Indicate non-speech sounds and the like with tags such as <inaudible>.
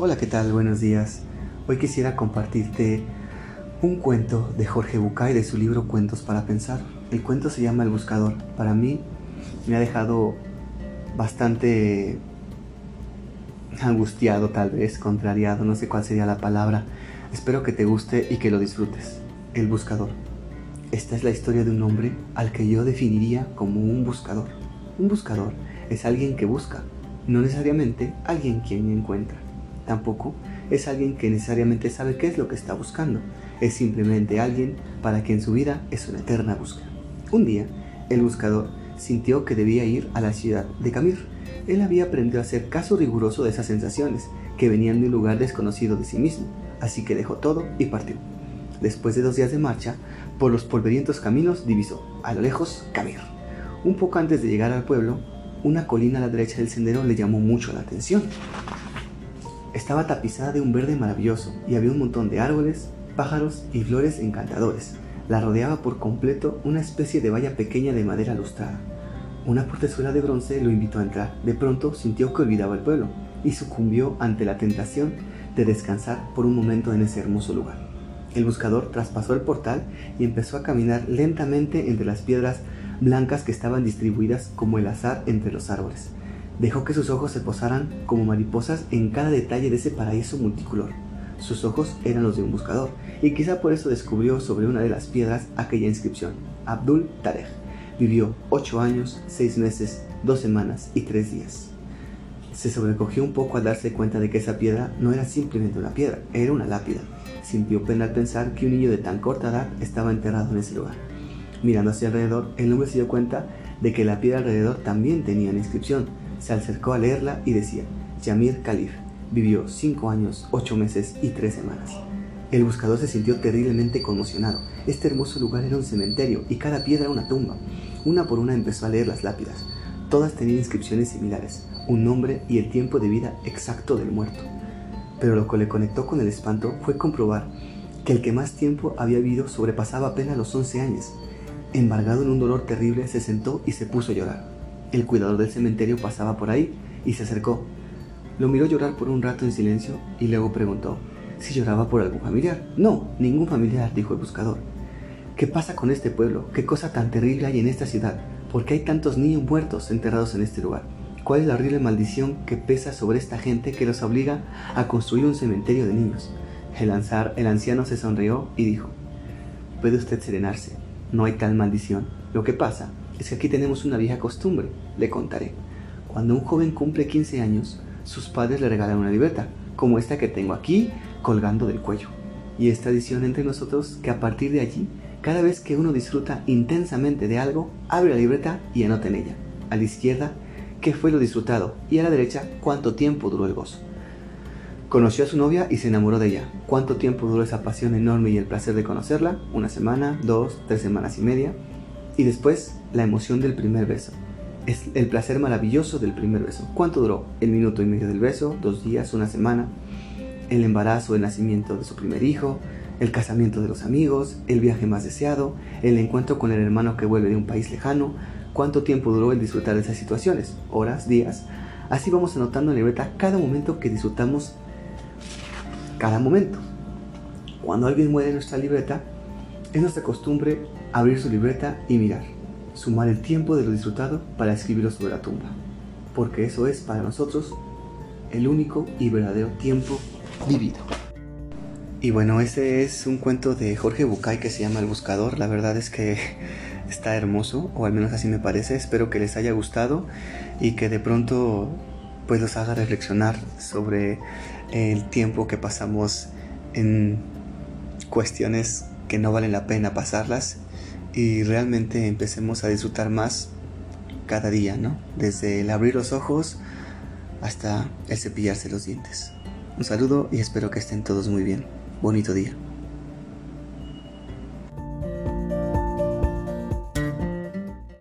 Hola, ¿qué tal? Buenos días. Hoy quisiera compartirte un cuento de Jorge Bucay de su libro Cuentos para Pensar. El cuento se llama El Buscador. Para mí me ha dejado bastante angustiado tal vez, contrariado, no sé cuál sería la palabra. Espero que te guste y que lo disfrutes. El Buscador. Esta es la historia de un hombre al que yo definiría como un buscador. Un buscador es alguien que busca, no necesariamente alguien quien encuentra. Tampoco es alguien que necesariamente sabe qué es lo que está buscando. Es simplemente alguien para quien su vida es una eterna búsqueda. Un día, el buscador sintió que debía ir a la ciudad de Camir. Él había aprendido a hacer caso riguroso de esas sensaciones que venían de un lugar desconocido de sí mismo, así que dejó todo y partió. Después de dos días de marcha, por los polvorientos caminos divisó, a lo lejos, Camir. Un poco antes de llegar al pueblo, una colina a la derecha del sendero le llamó mucho la atención. Estaba tapizada de un verde maravilloso y había un montón de árboles, pájaros y flores encantadores. La rodeaba por completo una especie de valla pequeña de madera lustrada. Una portezuela de bronce lo invitó a entrar. De pronto sintió que olvidaba el pueblo y sucumbió ante la tentación de descansar por un momento en ese hermoso lugar. El buscador traspasó el portal y empezó a caminar lentamente entre las piedras blancas que estaban distribuidas como el azar entre los árboles. Dejó que sus ojos se posaran como mariposas en cada detalle de ese paraíso multicolor. Sus ojos eran los de un buscador, y quizá por eso descubrió sobre una de las piedras aquella inscripción, Abdul Tarek. Vivió ocho años, seis meses, dos semanas y tres días. Se sobrecogió un poco al darse cuenta de que esa piedra no era simplemente una piedra, era una lápida. Sintió pena al pensar que un niño de tan corta edad estaba enterrado en ese lugar. Mirando hacia alrededor, el hombre se dio cuenta de que la piedra alrededor también tenía una inscripción, se acercó a leerla y decía, Yamir Khalif vivió cinco años, ocho meses y tres semanas. El buscador se sintió terriblemente conmocionado. Este hermoso lugar era un cementerio y cada piedra una tumba. Una por una empezó a leer las lápidas. Todas tenían inscripciones similares, un nombre y el tiempo de vida exacto del muerto. Pero lo que le conectó con el espanto fue comprobar que el que más tiempo había vivido sobrepasaba apenas los once años. Embargado en un dolor terrible, se sentó y se puso a llorar. El cuidador del cementerio pasaba por ahí y se acercó. Lo miró llorar por un rato en silencio y luego preguntó si lloraba por algún familiar. No, ningún familiar, dijo el buscador. ¿Qué pasa con este pueblo? ¿Qué cosa tan terrible hay en esta ciudad? ¿Por qué hay tantos niños muertos enterrados en este lugar? ¿Cuál es la horrible maldición que pesa sobre esta gente que los obliga a construir un cementerio de niños? El, anciano se sonrió y dijo, puede usted serenarse, no hay tal maldición. Lo que pasa es que aquí tenemos una vieja costumbre, le contaré. Cuando un joven cumple 15 años, sus padres le regalan una libreta, como esta que tengo aquí, colgando del cuello. Y esta tradición entre nosotros que a partir de allí, cada vez que uno disfruta intensamente de algo, abre la libreta y anota en ella. A la izquierda, qué fue lo disfrutado, y a la derecha, cuánto tiempo duró el gozo. Conoció a su novia y se enamoró de ella. ¿Cuánto tiempo duró esa pasión enorme y el placer de conocerla? Una semana, dos, tres semanas y media. Y después, la emoción del primer beso. Es el placer maravilloso del primer beso. ¿Cuánto duró? El minuto y medio del beso, dos días, una semana. El embarazo, el nacimiento de su primer hijo, el casamiento de los amigos, el viaje más deseado, el encuentro con el hermano que vuelve de un país lejano. ¿Cuánto tiempo duró el disfrutar de esas situaciones? Horas, días. Así vamos anotando en la libreta cada momento que disfrutamos cada momento. Cuando alguien muere en nuestra libreta, es nuestra costumbre abrir su libreta y mirar, sumar el tiempo de lo disfrutado para escribirlo sobre la tumba, porque eso es para nosotros el único y verdadero tiempo vivido. Y bueno, ese es un cuento de Jorge Bucay que se llama El Buscador. La verdad es que <laughs> está hermoso, o al menos así me parece. Espero que les haya gustado y que de pronto pues los haga reflexionar sobre el tiempo que pasamos en cuestiones que no valen la pena pasarlas y realmente empecemos a disfrutar más cada día, ¿no? Desde el abrir los ojos hasta el cepillarse los dientes. Un saludo y espero que estén todos muy bien. Bonito día.